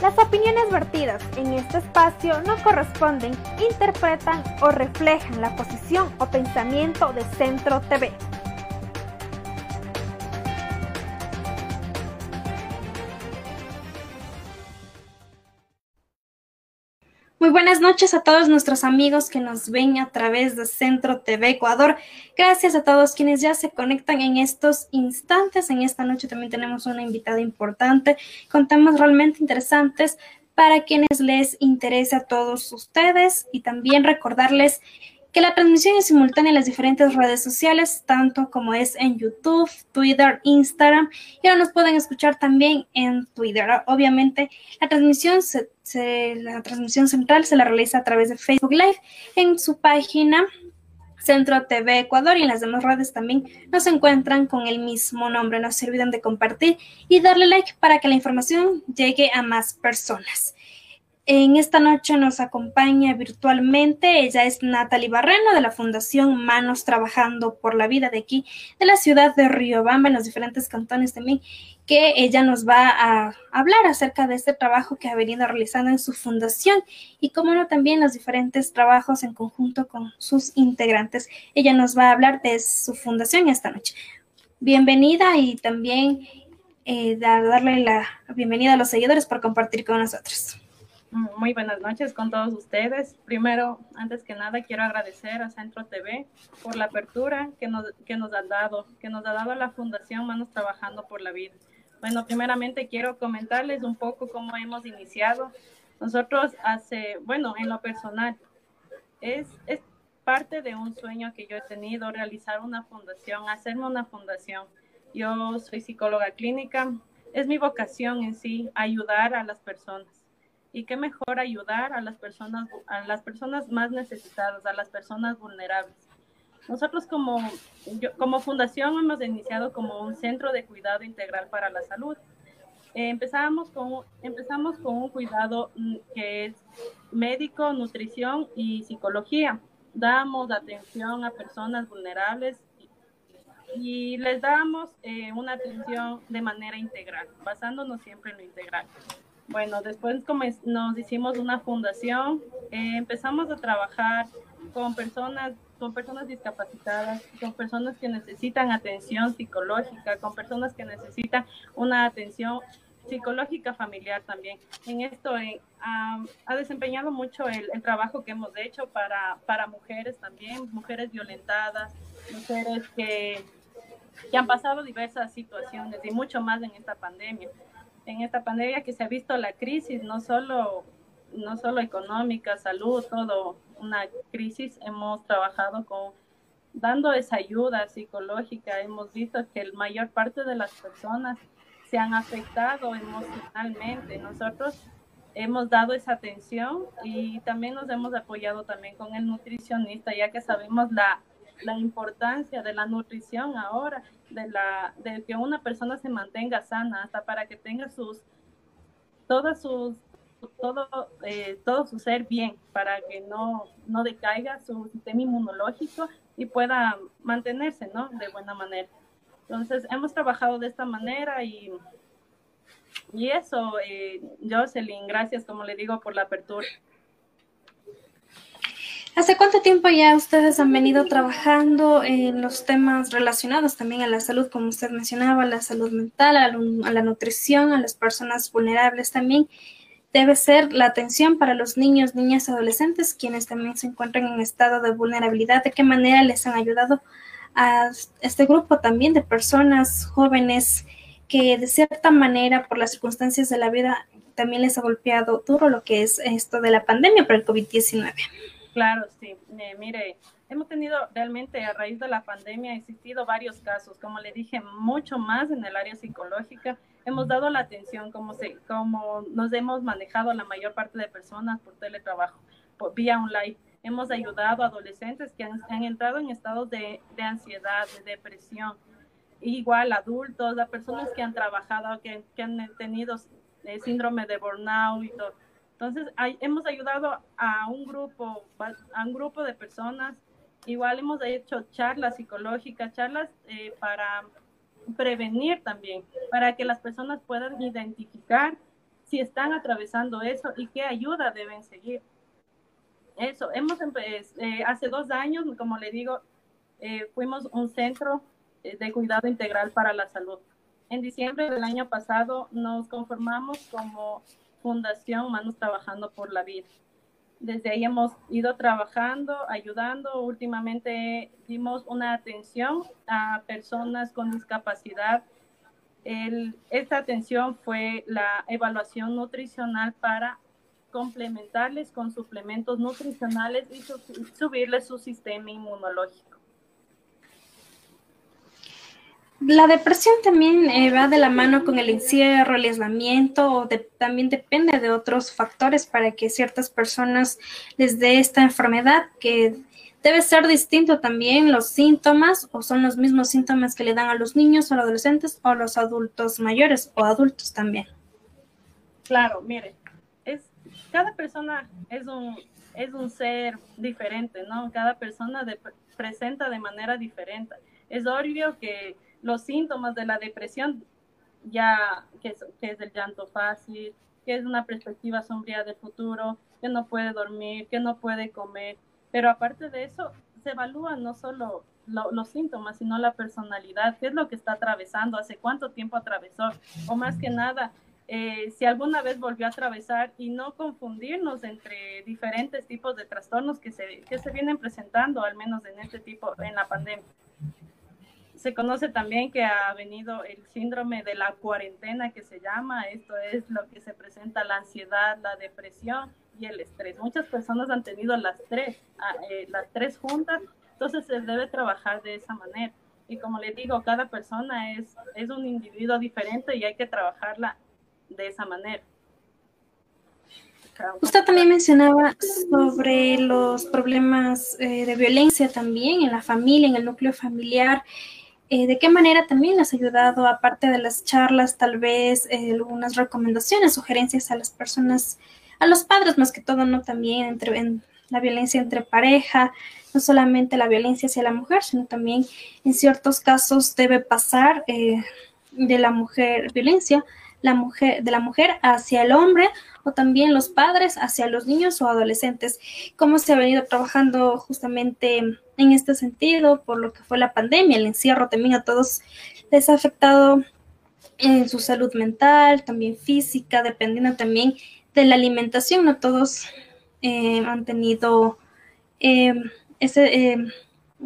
Las opiniones vertidas en este espacio no corresponden, interpretan o reflejan la posición o pensamiento de Centro TV. Muy buenas noches a todos nuestros amigos que nos ven a través de Centro TV Ecuador. Gracias a todos quienes ya se conectan en estos instantes. En esta noche también tenemos una invitada importante con temas realmente interesantes para quienes les interesa a todos ustedes y también recordarles que la transmisión es simultánea en las diferentes redes sociales, tanto como es en YouTube, Twitter, Instagram, y ahora nos pueden escuchar también en Twitter. Obviamente, la transmisión, la transmisión central se la realiza a través de Facebook Live en su página Centro TV Ecuador y en las demás redes también nos encuentran con el mismo nombre. No se olviden de compartir y darle like para que la información llegue a más personas. En esta noche nos acompaña virtualmente, ella es Natalie Barreno de la Fundación Manos Trabajando por la Vida de aquí, de la ciudad de Riobamba, en los diferentes cantones también, que ella nos va a hablar acerca de este trabajo que ha venido realizando en su fundación y como no también los diferentes trabajos en conjunto con sus integrantes. Ella nos va a hablar de su fundación esta noche. Bienvenida y también eh, darle la bienvenida a los seguidores por compartir con nosotros. Muy buenas noches con todos ustedes. Primero, antes que nada, quiero agradecer a Centro TV por la apertura que nos, que han dado, que nos ha dado la Fundación Manos Trabajando por la Vida. Bueno, primeramente quiero comentarles un poco cómo hemos iniciado. Nosotros hace, bueno, en lo personal, es, es parte de un sueño que yo he tenido, realizar una fundación, hacerme una fundación. Yo soy psicóloga clínica, es mi vocación en sí, ayudar a las personas y qué mejor ayudar a las personas, a las personas más necesitadas, a las personas vulnerables. Nosotros como, como fundación hemos iniciado como un centro de cuidado integral para la salud. Eh, empezamos, con, empezamos con un cuidado mm, que es médico, nutrición y psicología. Damos atención a personas vulnerables y, les damos eh, una atención de manera integral, basándonos siempre en lo integral. Bueno, después nos hicimos una fundación, eh, empezamos a trabajar con personas, con personas discapacitadas, con personas que necesitan atención psicológica, con personas que necesitan una atención psicológica familiar también. En esto eh, ha desempeñado mucho el, trabajo que hemos hecho para, para mujeres también, mujeres violentadas, mujeres que, que han pasado diversas situaciones y mucho más en esta pandemia en esta pandemia que se ha visto la crisis, no solo no solo económica, salud, todo una crisis, hemos trabajado con dando esa ayuda psicológica. Hemos visto que la mayor parte de las personas se han afectado emocionalmente. Nosotros hemos dado esa atención y también nos hemos apoyado también con el nutricionista, ya que sabemos la, la importancia de la nutrición ahora, de, la, de que una persona se mantenga sana, hasta para que tenga sus, todas sus, todo, eh, todo su ser bien, para que no, no decaiga su sistema inmunológico y pueda mantenerse, ¿no? De buena manera. Entonces, hemos trabajado de esta manera y y eso, eh, Jocelyn, gracias, como le digo, por la apertura. ¿Hace cuánto tiempo ya ustedes han venido trabajando en los temas relacionados también a la salud, como usted mencionaba, a la salud mental, a, la nutrición, a las personas vulnerables también? Debe ser la atención para los niños, niñas, adolescentes, quienes también se encuentran en estado de vulnerabilidad. ¿De qué manera les han ayudado a este grupo también de personas jóvenes que de cierta manera, por las circunstancias de la vida, también les ha golpeado duro lo que es esto de la pandemia por el COVID-19. Claro, sí. Eh, mire, hemos tenido realmente a raíz de la pandemia, ha existido varios casos, como le dije, mucho más en el área psicológica. Hemos dado la atención como, se, como nos hemos manejado la mayor parte de personas por teletrabajo, por vía online. Hemos ayudado a adolescentes que han, han entrado en estados de, de ansiedad, de depresión, igual adultos, a personas que han trabajado, que, que han tenido eh, síndrome de burnout y todo. Entonces, hemos ayudado a un grupo, a un grupo de personas. Igual hemos hecho charlas psicológicas, charlas eh, para prevenir también, para que las personas puedan identificar si están atravesando eso y qué ayuda deben seguir. Eso, hemos eh, hace dos años, como le digo, fuimos un centro eh, de cuidado integral para la salud. En diciembre del año pasado nos conformamos como Fundación Manos Trabajando por la Vida. Desde ahí hemos ido trabajando, ayudando. Últimamente dimos una atención a personas con discapacidad. esta atención fue la evaluación nutricional para complementarles con suplementos nutricionales y subirles su sistema inmunológico. La depresión también eh, va de la mano con el encierro, el aislamiento, o también depende de otros factores para que ciertas personas les dé esta enfermedad, que debe ser distinto también los síntomas, o son los mismos síntomas que le dan a los niños o los adolescentes o los adultos mayores o adultos también. Claro, mire, es, cada persona es un, es un ser diferente, ¿no? Cada persona presenta de manera diferente. Es obvio que los síntomas de la depresión, ya que es, el llanto fácil, que es una perspectiva sombría del futuro, que no puede dormir, que no puede comer. Pero aparte de eso, se evalúan no solo los síntomas, sino la personalidad, qué es lo que está atravesando, hace cuánto tiempo atravesó, o más que nada, eh, si alguna vez volvió a atravesar y no confundirnos entre diferentes tipos de trastornos que se, que se vienen presentando, al menos en este tipo, en la pandemia se conoce también que ha venido el síndrome de la cuarentena que se llama, esto es lo que se presenta la ansiedad, la depresión y el estrés. Muchas personas han tenido las tres, ah, eh, las tres juntas, entonces se debe trabajar de esa manera. Y como le digo, cada persona es, es un individuo diferente y hay que trabajarla de esa manera. Usted también mencionaba sobre los problemas eh, de violencia también en la familia, en el núcleo familiar. Eh, ¿De qué manera también les ha ayudado, aparte de las charlas, tal vez eh, algunas recomendaciones, sugerencias a las personas, a los padres más que todo, no también entre en la violencia entre pareja, no solamente la violencia hacia la mujer, sino también en ciertos casos debe pasar eh, de la mujer violencia la mujer, de la mujer hacia el hombre también los padres hacia los niños o adolescentes. ¿Cómo se ha venido trabajando justamente en este sentido por lo que fue la pandemia, el encierro también a todos les ha afectado en su salud mental, también física, dependiendo también de la alimentación, no todos eh, han tenido eh, ese... Eh,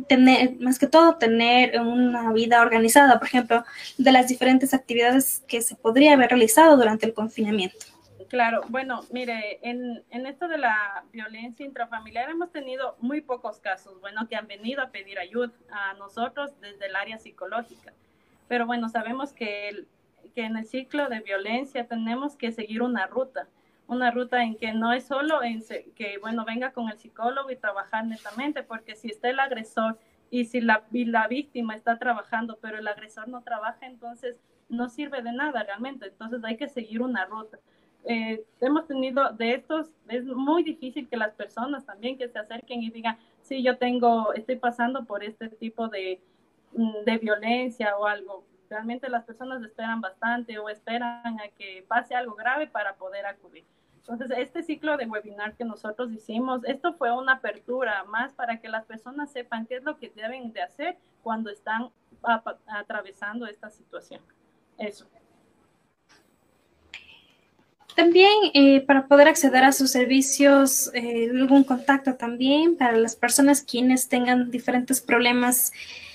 tener, más que todo, tener una vida organizada, por ejemplo, de las diferentes actividades que se podría haber realizado durante el confinamiento. Claro, bueno, mire, en, en, esto de la violencia intrafamiliar hemos tenido muy pocos casos, bueno, que han venido a pedir ayuda a nosotros desde el área psicológica. Pero bueno, sabemos que, que en el ciclo de violencia tenemos que seguir una ruta, una ruta en que no es solo en que, bueno, venga con el psicólogo y trabajar netamente, porque si está el agresor y si la, y la víctima está trabajando, pero el agresor no trabaja, entonces no sirve de nada realmente. Entonces hay que seguir una ruta eh, hemos tenido de estos, es muy difícil que las personas también que se acerquen y digan, sí, yo tengo, estoy pasando por este tipo de, mm, de violencia o algo. Realmente las personas esperan bastante o esperan a que pase algo grave para poder acudir. Entonces, este ciclo de webinar que nosotros hicimos, esto fue una apertura más para que las personas sepan qué es lo que deben de hacer cuando están atravesando esta situación. Eso. También eh, para poder acceder a sus servicios, eh, algún contacto también para las personas quienes tengan diferentes problemas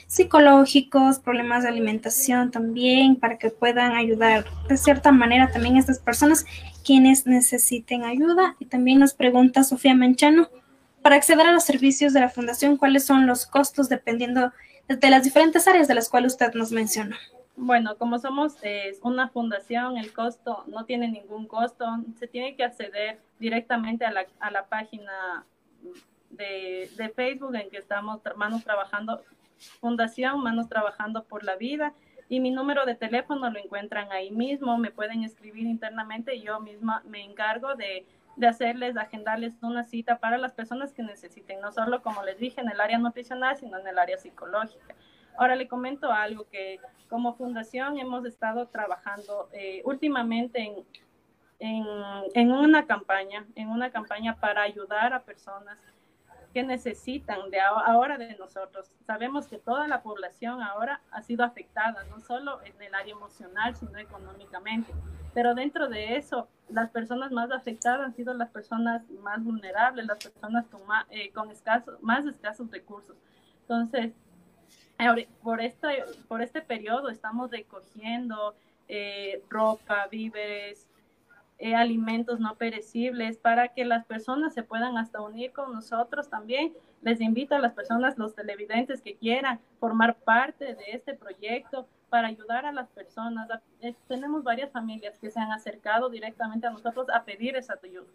psicológicos, problemas de alimentación también, para que puedan ayudar de cierta manera también a estas personas quienes necesiten ayuda. Y también nos pregunta Sofía Manchano, para acceder a los servicios de la Fundación, ¿cuáles son los costos dependiendo de las diferentes áreas de las cuales usted nos mencionó? Bueno, como somos una fundación, el costo no tiene ningún costo. Se tiene que acceder directamente a la, a la página de, de, Facebook en que estamos Manos Trabajando, Fundación Manos Trabajando por la Vida. Y mi número de teléfono lo encuentran ahí mismo. Me pueden escribir internamente y yo misma me encargo de, de hacerles, de agendarles una cita para las personas que necesiten, no solo, como les dije, en el área nutricional, sino en el área psicológica. Ahora le comento algo que como fundación hemos estado trabajando eh, últimamente en, en, en, una campaña, en una campaña para ayudar a personas que necesitan de ahora de nosotros. Sabemos que toda la población ahora ha sido afectada, no solo en el área emocional, sino económicamente. Pero dentro de eso, las personas más afectadas han sido las personas más vulnerables, las personas con, más, eh, con escasos, más escasos recursos. Entonces, por este, por este periodo estamos recogiendo eh, ropa, víveres, eh, alimentos no perecibles para que las personas se puedan hasta unir con nosotros también. Les invito a las personas, los televidentes que quieran formar parte de este proyecto para ayudar a las personas. Eh, tenemos varias familias que se han acercado directamente a nosotros a pedir esa ayuda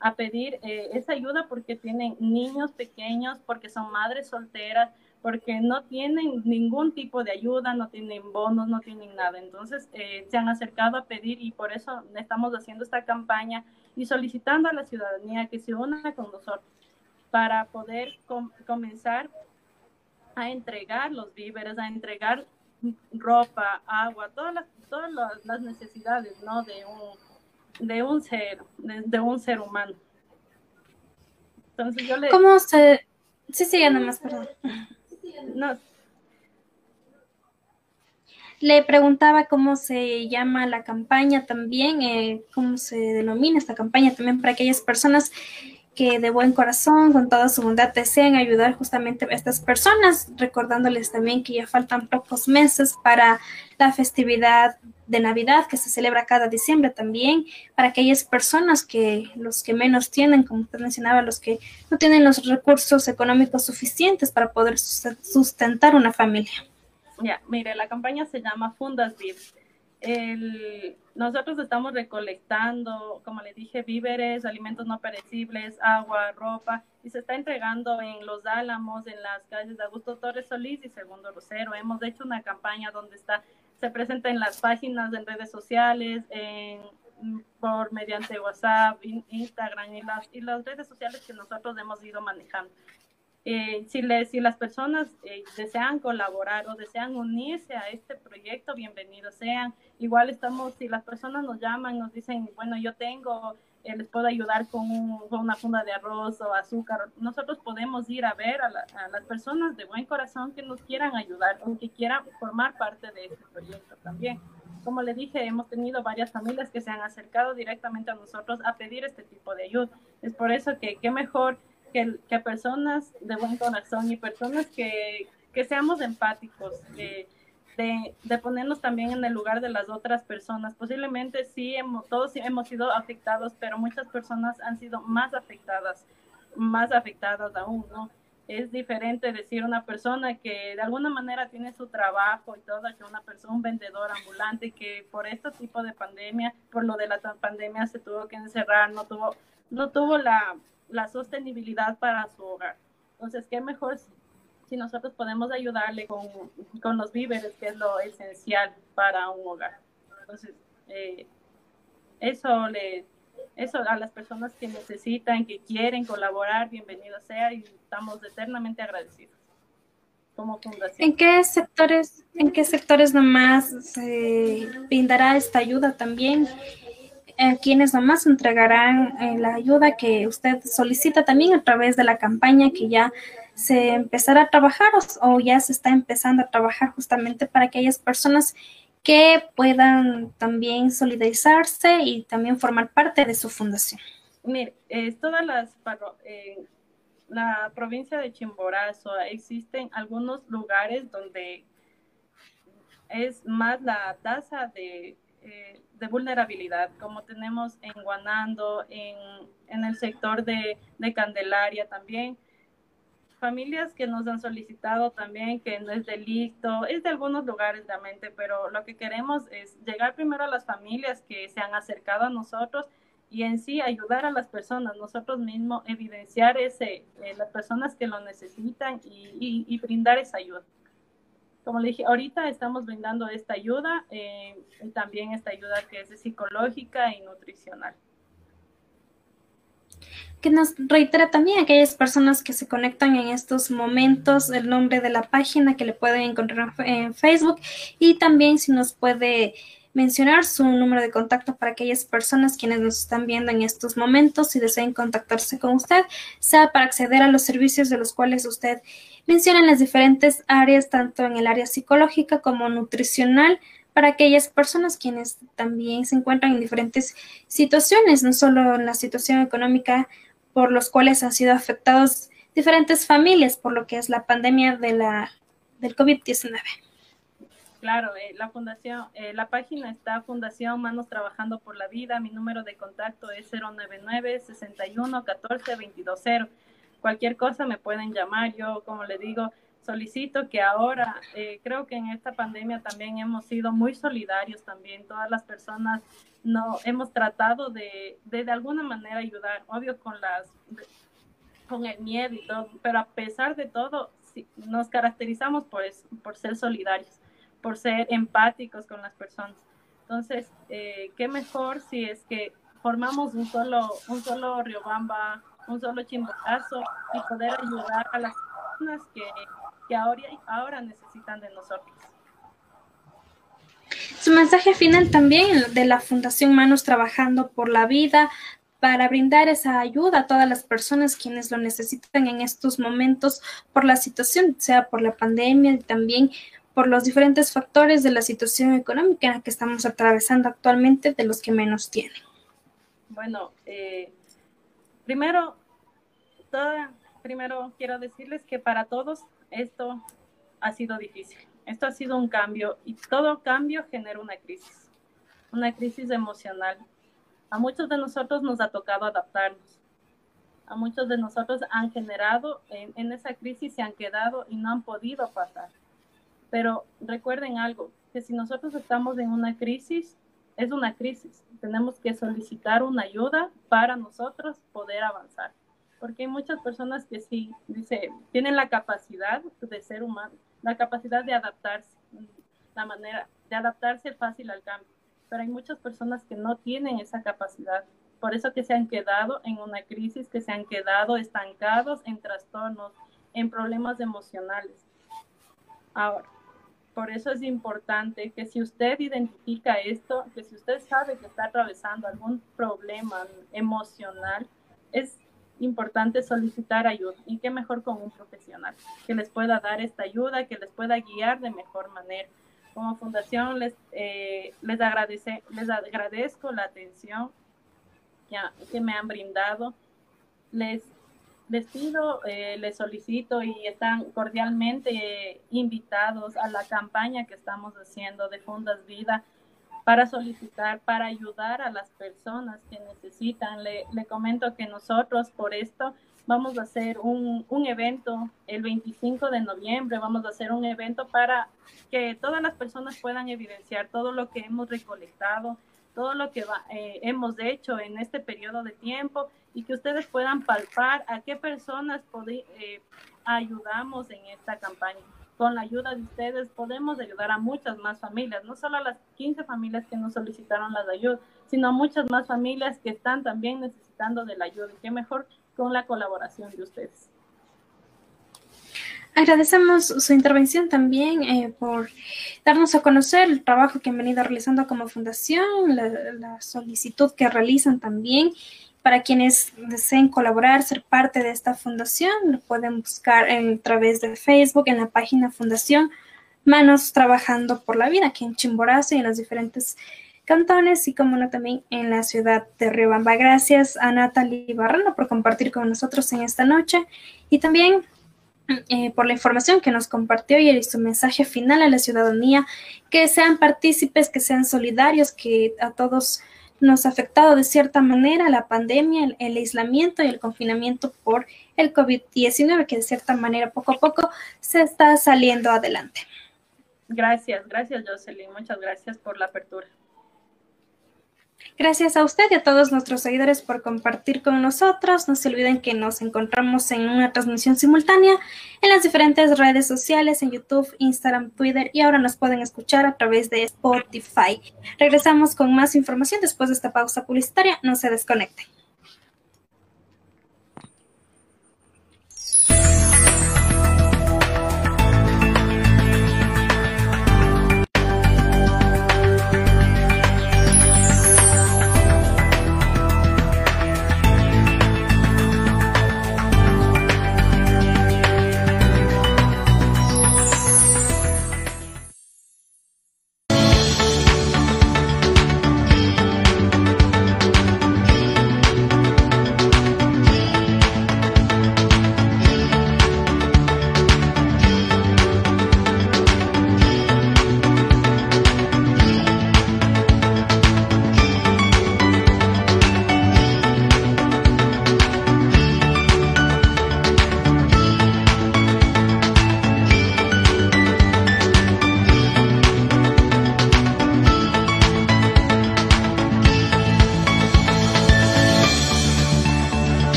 a pedir esa ayuda porque tienen niños pequeños, porque son madres solteras, porque no tienen ningún tipo de ayuda, no tienen bonos, no tienen nada. Entonces eh, se han acercado a pedir y por eso estamos haciendo esta campaña y solicitando a la ciudadanía que se una con nosotros para poder comenzar a entregar los víveres, a entregar ropa, agua, todas las, todas las necesidades ¿no? de, un, de un ser, de, un ser humano. Entonces yo le... ¿Cómo se...? Sí, sí, nada más, perdón. Le preguntaba cómo se llama la campaña también, eh, cómo se denomina esta campaña también para aquellas personas que de buen corazón, con toda su bondad, desean ayudar justamente a estas personas, recordándoles también que ya faltan pocos meses para la festividad de Navidad que se celebra cada diciembre también, para aquellas personas que los que menos tienen, como usted mencionaba, los que no tienen los recursos económicos suficientes para poder sustentar una familia. Ya, mire, la campaña se llama Fundas Viv. El, nosotros estamos recolectando, como le dije, víveres, alimentos no perecibles, agua, ropa, y se está entregando en Los Álamos, en las calles de Augusto Torres Solís y Segundo Rosero. Hemos hecho una campaña donde está, se presenta en las páginas, en redes sociales, en, por mediante WhatsApp, Instagram y las, y las redes sociales que nosotros hemos ido manejando. Eh, si, si las personas eh, desean colaborar o desean unirse a este proyecto, bienvenidos sean. Igual estamos, si las personas nos llaman, nos dicen, bueno, yo tengo, eh, les puedo ayudar con, una funda de arroz o azúcar, nosotros podemos ir a ver a, las personas de buen corazón que nos quieran ayudar o que quieran formar parte de este proyecto también. Como le dije, hemos tenido varias familias que se han acercado directamente a nosotros a pedir este tipo de ayuda. Es por eso que qué mejor que, que personas de buen corazón y personas que, que seamos empáticos, de, ponernos también en el lugar de las otras personas. Posiblemente sí, hemos, todos hemos sido afectados, pero muchas personas han sido más afectadas, más afectadas aún, ¿no? Es diferente decir una persona que de alguna manera tiene su trabajo y todo, que una persona, un vendedor ambulante que por este tipo de pandemia, por lo de la pandemia se tuvo que encerrar, no tuvo, no tuvo la, la sostenibilidad para su hogar. Entonces, qué mejor si nosotros podemos ayudarle con, con, los víveres, que es lo esencial para un hogar. Entonces, eh, eso le eso a las personas que necesitan, que quieren colaborar, bienvenido sea y estamos eternamente agradecidos como. ¿En qué sectores, en qué sectores nomás se brindará esta ayuda también? ¿A quienes nomás entregarán eh, la ayuda que usted solicita también a través de la campaña que ya se empezará a trabajar o, ya se está empezando a trabajar justamente para aquellas personas que puedan también solidarizarse y también formar parte de su fundación. Mire, es todas las en la provincia de Chimborazo existen algunos lugares donde es más la tasa de, eh, de vulnerabilidad, como tenemos en Guanando, en, en el sector de, de Candelaria también familias que nos han solicitado también que no es delito, es de algunos lugares realmente, pero lo que queremos es llegar primero a las familias que se han acercado a nosotros y en sí ayudar a las personas, nosotros mismos evidenciar ese, eh, las personas que lo necesitan y, brindar esa ayuda. Como le dije, ahorita estamos brindando esta ayuda eh, y también esta ayuda que es psicológica y nutricional que nos reitera también aquellas personas que se conectan en estos momentos el nombre de la página que le pueden encontrar en Facebook y también si nos puede mencionar su número de contacto para aquellas personas quienes nos están viendo en estos momentos y deseen contactarse con usted, sea para acceder a los servicios de los cuales usted menciona en las diferentes áreas, tanto en el área psicológica como nutricional, para aquellas personas quienes también se encuentran en diferentes situaciones, no solo en la situación económica por los cuales han sido afectados diferentes familias por lo que es la pandemia de la, del COVID-19. Claro, eh, la fundación, eh, la página está Fundación Manos Trabajando por la Vida. Mi número de contacto es 099 61 14 220. Cualquier cosa me pueden llamar. Yo, como le digo, solicito que ahora, eh, creo que en esta pandemia también hemos sido muy solidarios también. Todas las personas no hemos tratado de, de, alguna manera ayudar, obvio con las con el miedo y todo, pero a pesar de todo nos caracterizamos por por ser solidarios, por ser empáticos con las personas. Entonces, eh, qué mejor si es que formamos un solo, un solo Riobamba, un solo Chimborazo y poder ayudar a las personas que, que ahora, ahora necesitan de nosotros. Su mensaje final también de la Fundación Manos Trabajando por la Vida para brindar esa ayuda a todas las personas quienes lo necesitan en estos momentos por la situación, sea por la pandemia y también por los diferentes factores de la situación económica que estamos atravesando actualmente de los que menos tienen. Bueno, eh, primero, primero quiero decirles que para todos esto ha sido difícil. Esto ha sido un cambio y todo cambio genera una crisis, una crisis emocional. A muchos de nosotros nos ha tocado adaptarnos. A muchos de nosotros han generado en, esa crisis, se han quedado y no han podido pasar. Pero recuerden algo, que si nosotros estamos en una crisis, es una crisis. Tenemos que solicitar una ayuda para nosotros poder avanzar. Porque hay muchas personas que sí, dice, tienen la capacidad de ser humanos, la capacidad de adaptarse, la manera de adaptarse fácil al cambio. Pero hay muchas personas que no tienen esa capacidad. Por eso que se han quedado en una crisis, que se han quedado estancados en trastornos, en problemas emocionales. Ahora, por eso es importante que si usted identifica esto, que si usted sabe que está atravesando algún problema emocional, es importante solicitar ayuda y qué mejor con un profesional que les pueda dar esta ayuda, que les pueda guiar de mejor manera. Como fundación les, eh, les, agradece, les agradezco la atención que, que me han brindado. Les despido, eh, les solicito y están cordialmente invitados a la campaña que estamos haciendo de Fundas Vida para solicitar, para ayudar a las personas que necesitan. Le, comento que nosotros por esto vamos a hacer un, un, evento el 25 de noviembre, vamos a hacer un evento para que todas las personas puedan evidenciar todo lo que hemos recolectado, todo lo que va, eh, hemos hecho en este periodo de tiempo y que ustedes puedan palpar a qué personas eh, ayudamos en esta campaña. Con la ayuda de ustedes podemos ayudar a muchas más familias, no solo a las 15 familias que nos solicitaron la ayuda, sino a muchas más familias que están también necesitando de la ayuda. Qué mejor con la colaboración de ustedes. Agradecemos su intervención también eh, por darnos a conocer el trabajo que han venido realizando como fundación, la, solicitud que realizan también. Para quienes deseen colaborar, ser parte de esta fundación, lo pueden buscar a través de Facebook en la página Fundación Manos Trabajando por la Vida, aquí en Chimborazo y en los diferentes cantones y como no también en la ciudad de Riobamba. Gracias a Natalie Barrano por compartir con nosotros en esta noche y también eh, por la información que nos compartió y su mensaje final a la ciudadanía, que sean partícipes, que sean solidarios, que a todos nos ha afectado de cierta manera la pandemia, el, el aislamiento y el confinamiento por el COVID-19, que de cierta manera poco a poco se está saliendo adelante. Gracias, gracias Jocelyn, muchas gracias por la apertura. Gracias a usted y a todos nuestros seguidores por compartir con nosotros. No se olviden que nos encontramos en una transmisión simultánea en las diferentes redes sociales, en YouTube, Instagram, Twitter y ahora nos pueden escuchar a través de Spotify. Regresamos con más información después de esta pausa publicitaria. No se desconecten.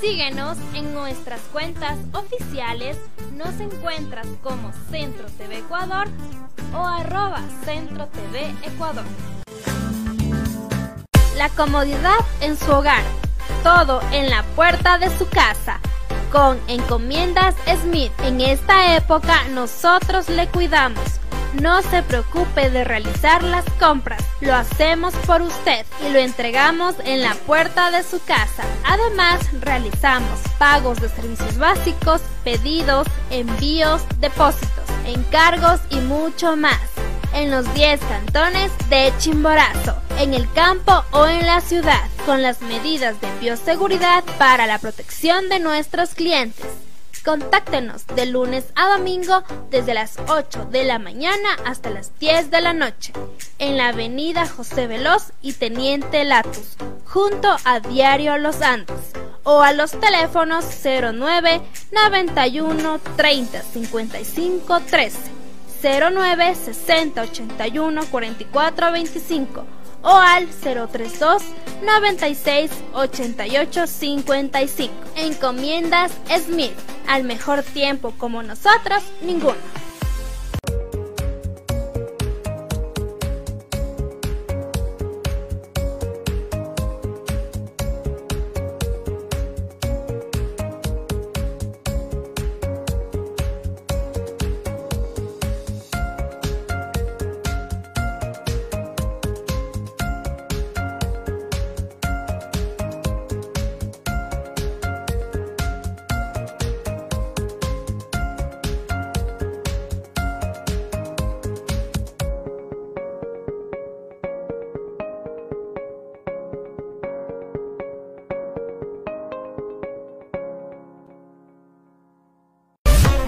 Síguenos en nuestras cuentas oficiales. Nos encuentras como Centro TV Ecuador o arroba Centro TV Ecuador. La comodidad en su hogar. Todo en la puerta de su casa. Con Encomiendas Smith. En esta época nosotros le cuidamos no se preocupe de realizar las compras, lo hacemos por usted y lo entregamos en la puerta de su casa. Además, realizamos pagos de servicios básicos, pedidos, envíos, depósitos, encargos y mucho más en los 10 cantones de Chimborazo, en el campo o en la ciudad, con las medidas de bioseguridad para la protección de nuestros clientes. Contáctenos de lunes a domingo desde las 8 de la mañana hasta las 10 de la noche en la avenida José Veloz y Teniente Latus, junto a Diario Los Andes o a los teléfonos 09 91 30 55 13, 09 60 81 44 25 o al 032 96 88 55. Encomiendas Smith, al mejor tiempo como nosotros, ninguno.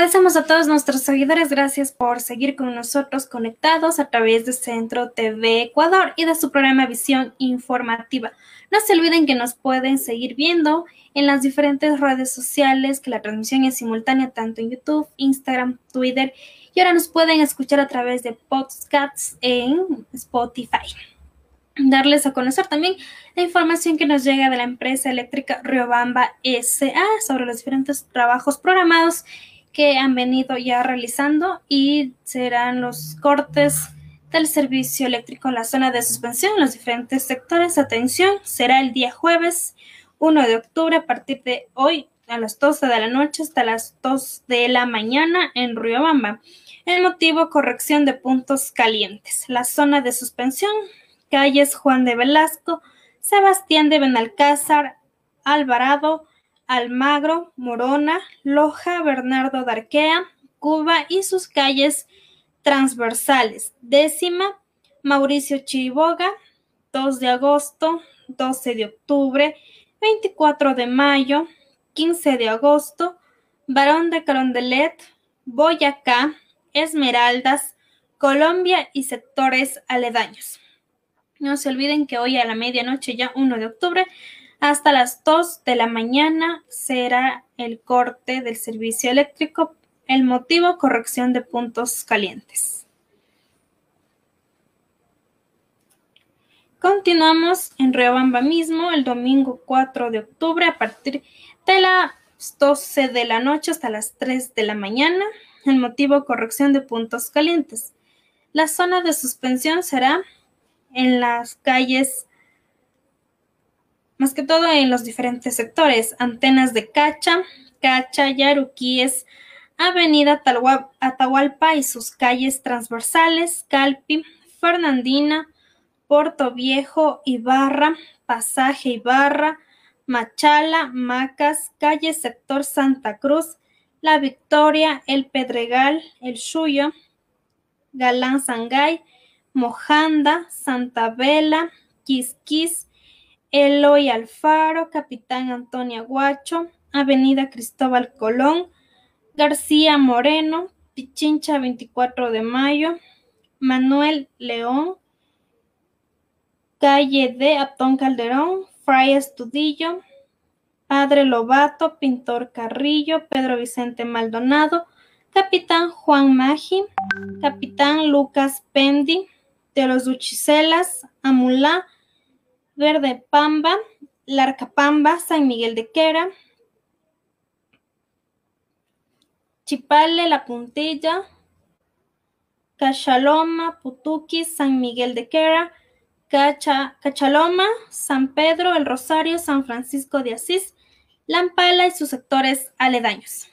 Agradecemos a todos nuestros seguidores, gracias por seguir con nosotros conectados a través de Centro TV Ecuador y de su programa Visión Informativa. No se olviden que nos pueden seguir viendo en las diferentes redes sociales, que la transmisión es simultánea tanto en YouTube, Instagram, Twitter y ahora nos pueden escuchar a través de podcasts en Spotify. Darles a conocer también la información que nos llega de la empresa eléctrica Riobamba SA sobre los diferentes trabajos programados que han venido ya realizando y serán los cortes del servicio eléctrico en la zona de suspensión en los diferentes sectores. Atención, será el día jueves 1 de octubre a partir de hoy a las 12 de la noche hasta las 2 de la mañana en Riobamba. El motivo, corrección de puntos calientes. La zona de suspensión, calles Juan de Velasco, Sebastián de Benalcázar, Alvarado, Almagro, Morona, Loja, Bernardo Darquea, Cuba y sus calles transversales. Décima, Mauricio Chiriboga, 2 de agosto, 12 de octubre, 24 de mayo, 15 de agosto, Barón de Carondelet, Boyacá, Esmeraldas, Colombia y sectores aledaños. No se olviden que hoy a la medianoche, ya 1 de octubre, hasta las 2 de la mañana será el corte del servicio eléctrico. El motivo, corrección de puntos calientes. Continuamos en Riobamba mismo el domingo 4 de octubre a partir de las 12 de la noche hasta las 3 de la mañana. El motivo, corrección de puntos calientes. La zona de suspensión será en las calles más que todo en los diferentes sectores, antenas de Cacha, Cacha, Yaruquíes, Avenida Atahualpa y sus calles transversales, Calpi, Fernandina, Puerto Viejo, Ibarra, Pasaje Ibarra, Machala, Macas, calle Sector Santa Cruz, La Victoria, El Pedregal, El Suyo, Galán Sangay, Mojanda, Santa Vela, Quisquis, Eloy Alfaro, Capitán Antonio Guacho, Avenida Cristóbal Colón, García Moreno, Pichincha 24 de Mayo, Manuel León, calle de Aptón Calderón, Fray Estudillo, Padre Lobato, Pintor Carrillo, Pedro Vicente Maldonado, Capitán Juan Magi, Capitán Lucas Pendi, de los Uchicelas, Amulá, Verde Pamba, Larcapamba, San Miguel de Quera, Chipale, La Puntilla, Cachaloma, Putuqui, San Miguel de Quera, Cacha, Cachaloma, San Pedro, El Rosario, San Francisco de Asís, Lampala y sus sectores aledaños.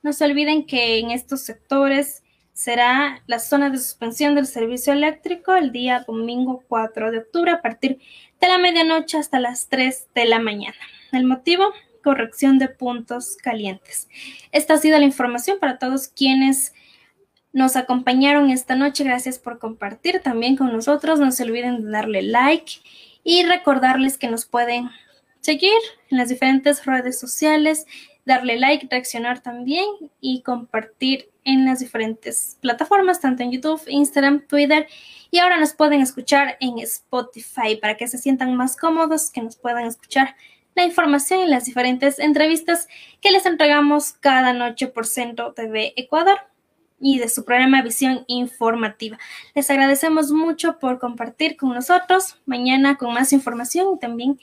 No se olviden que en estos sectores será la zona de suspensión del servicio eléctrico el día domingo 4 de octubre a partir de la medianoche hasta las 3 de la mañana. El motivo, corrección de puntos calientes. Esta ha sido la información para todos quienes nos acompañaron esta noche. Gracias por compartir también con nosotros. No se olviden de darle like y recordarles que nos pueden seguir en las diferentes redes sociales, darle like, reaccionar también y compartir en las diferentes plataformas, tanto en YouTube, Instagram, Twitter y ahora nos pueden escuchar en Spotify para que se sientan más cómodos, que nos puedan escuchar la información y las diferentes entrevistas que les entregamos cada noche por Centro TV Ecuador y de su programa Visión Informativa. Les agradecemos mucho por compartir con nosotros mañana con más información y también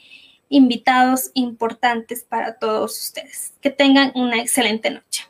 invitados importantes para todos ustedes. Que tengan una excelente noche.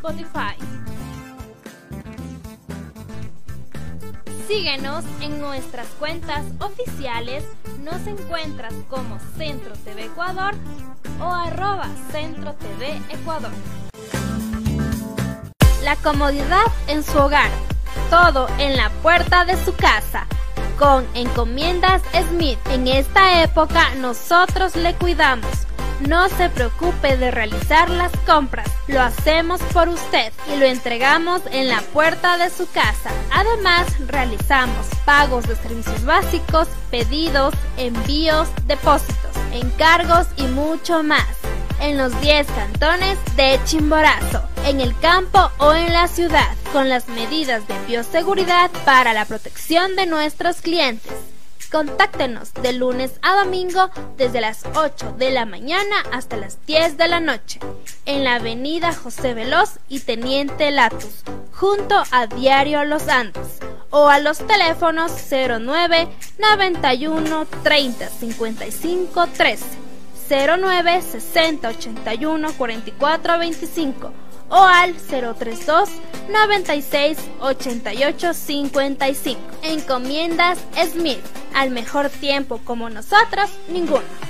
Spotify. Síguenos en nuestras cuentas oficiales. Nos encuentras como Centro TV Ecuador o arroba Centro TV Ecuador. La comodidad en su hogar. Todo en la puerta de su casa. Con Encomiendas Smith. En esta época nosotros le cuidamos no se preocupe de realizar las compras, lo hacemos por usted y lo entregamos en la puerta de su casa. Además, realizamos pagos de servicios básicos, pedidos, envíos, depósitos, encargos y mucho más. en los 10 cantones de Chimborazo, en el campo o en la ciudad, con las medidas de bioseguridad para la protección de nuestros clientes. Contáctenos de lunes a domingo desde las 8 de la mañana hasta las 10 de la noche en la avenida José Veloz y Teniente Latus, junto a Diario Los Andes, o a los teléfonos 09 91 30 55 13, 09 60 81 44 25 o al 032 96 88 55. Encomiendas Smith. Al mejor tiempo como nosotros, ninguno.